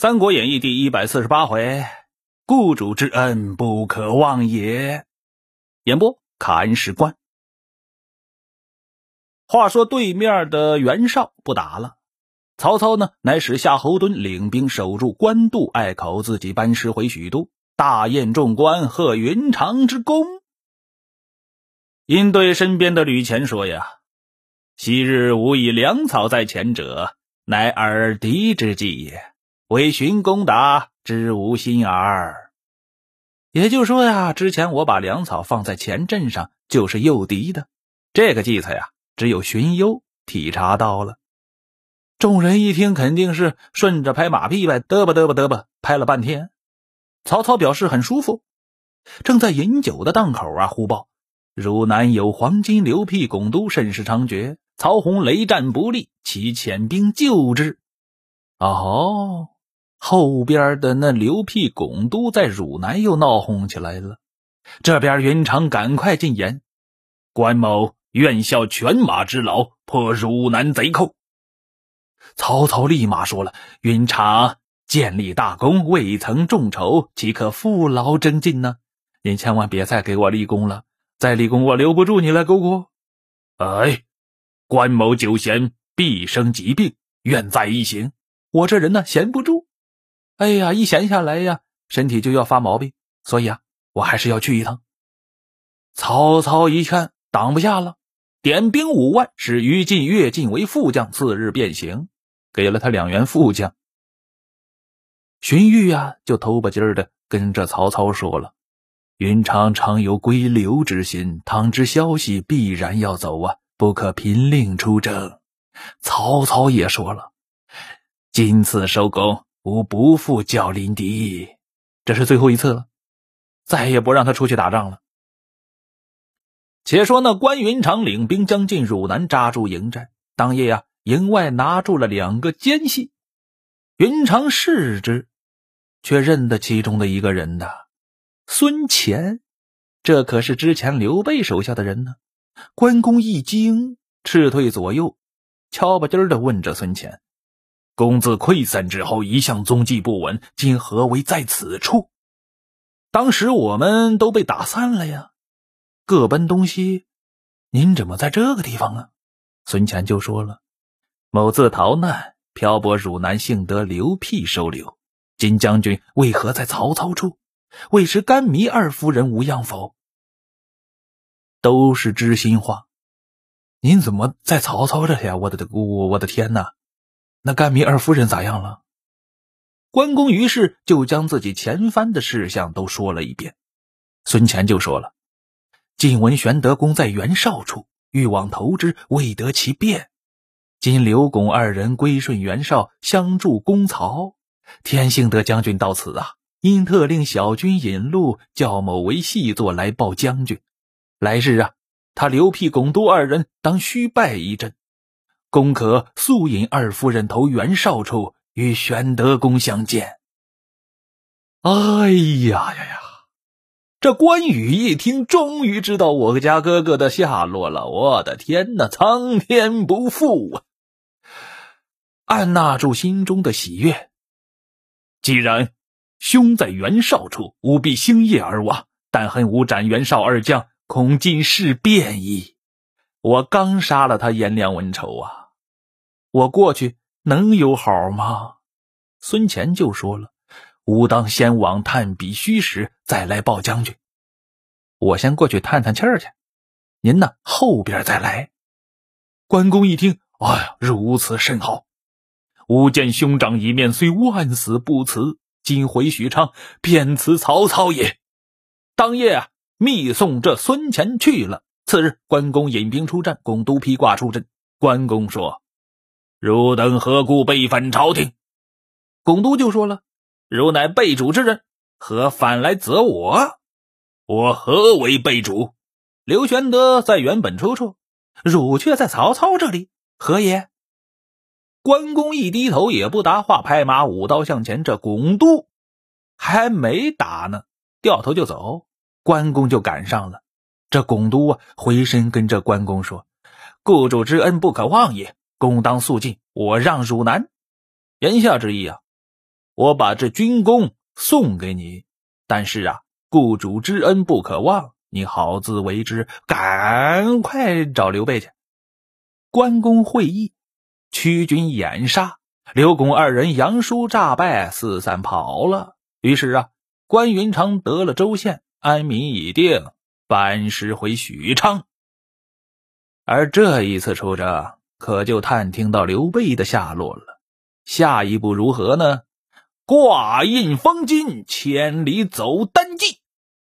三国演义》第一百四十八回，雇主之恩不可忘也。演播：砍史官。话说对面的袁绍不打了，曹操呢，乃使夏侯惇领兵守住官渡隘口，自己班师回许都，大宴众官，贺云长之功。因对身边的吕虔说：“呀。”昔日吾以粮草在前者，乃耳敌之计也。为寻攻打，知无心耳。也就是说呀，之前我把粮草放在前阵上，就是诱敌的。这个计策呀，只有荀攸体察到了。众人一听，肯定是顺着拍马屁呗，嘚吧嘚吧嘚吧，拍了半天。曹操表示很舒服，正在饮酒的档口啊，忽报汝南有黄金流辟拱都，甚是猖獗。曹洪雷战不利，其遣兵救之。哦，后边的那刘辟、巩都在汝南又闹哄起来了。这边云长赶快进言：关某愿效犬马之劳，破汝南贼寇。曹操立马说了：“云长建立大功，未曾众筹，岂可负劳征进呢？您千万别再给我立功了，再立功我留不住你了，姑姑。”哎。关某久闲，必生疾病，愿在一行。我这人呢，闲不住。哎呀，一闲下来呀，身体就要发毛病，所以啊，我还是要去一趟。曹操一看，挡不下了，点兵五万，使于禁、乐进为副将，次日便行，给了他两员副将。荀彧呀，就头把劲的跟着曹操说了：“云长常有归刘之心，倘知消息，必然要走啊。”不可凭令出征。曹操也说了：“今次收工，吾不负教林敌，这是最后一次了，再也不让他出去打仗了。”且说那关云长领兵将进汝南，扎住营寨。当夜呀，营外拿住了两个奸细。云长视之，却认得其中的一个人呐，孙乾，这可是之前刘备手下的人呢。关公一惊，撤退左右，敲巴筋的问着孙乾：“公自溃散之后，一向踪迹不闻，今何为在此处？当时我们都被打散了呀，各奔东西，您怎么在这个地方啊？”孙权就说了：“某自逃难，漂泊汝南，幸得刘辟收留。今将军为何在曹操处？为时甘糜二夫人无恙否？”都是知心话，您怎么在曹操这里呀？我的我我的天哪！那甘糜二夫人咋样了？关公于是就将自己前番的事项都说了一遍。孙权就说了：“晋闻玄德公在袁绍处，欲往投之，未得其便。今刘巩二人归顺袁绍，相助攻曹。天幸得将军到此啊，因特令小军引路，叫某为细作来报将军。”来日啊，他刘辟、巩都二人当虚拜一阵，公可速引二夫人投袁绍处，与玄德公相见。哎呀呀呀！这关羽一听，终于知道我家哥哥的下落了。我的天哪，苍天不负啊！按捺住心中的喜悦，既然兄在袁绍处，务必星夜而往，但恨吾斩袁绍二将。恐今事变矣！我刚杀了他颜良文丑啊，我过去能有好吗？孙乾就说了：“吾当先往探彼虚实，再来报将军。我先过去探探气儿去，您呢后边再来。”关公一听，哎呀，如此甚好！吾见兄长一面，虽万死不辞。今回许昌，便辞曹操也。当夜啊。密送这孙乾去了。次日，关公引兵出战，巩都披挂出阵。关公说：“汝等何故背反朝廷？”巩都就说了：“汝乃背主之人，何反来责我？我何为背主？刘玄德在原本出处，汝却在曹操这里，何也？”关公一低头，也不答话，拍马舞刀向前。这巩都还没打呢，掉头就走。关公就赶上了，这巩都啊，回身跟着关公说：“雇主之恩不可忘也，公当速进，我让汝南。”言下之意啊，我把这军功送给你，但是啊，雇主之恩不可忘，你好自为之。赶快找刘备去。关公会意，屈军掩杀，刘公二人杨叔诈败，四散跑了。于是啊，关云长得了州县，安民已定，班师回许昌。而这一次出征，可就探听到刘备的下落了。下一步如何呢？挂印封金，千里走单骑。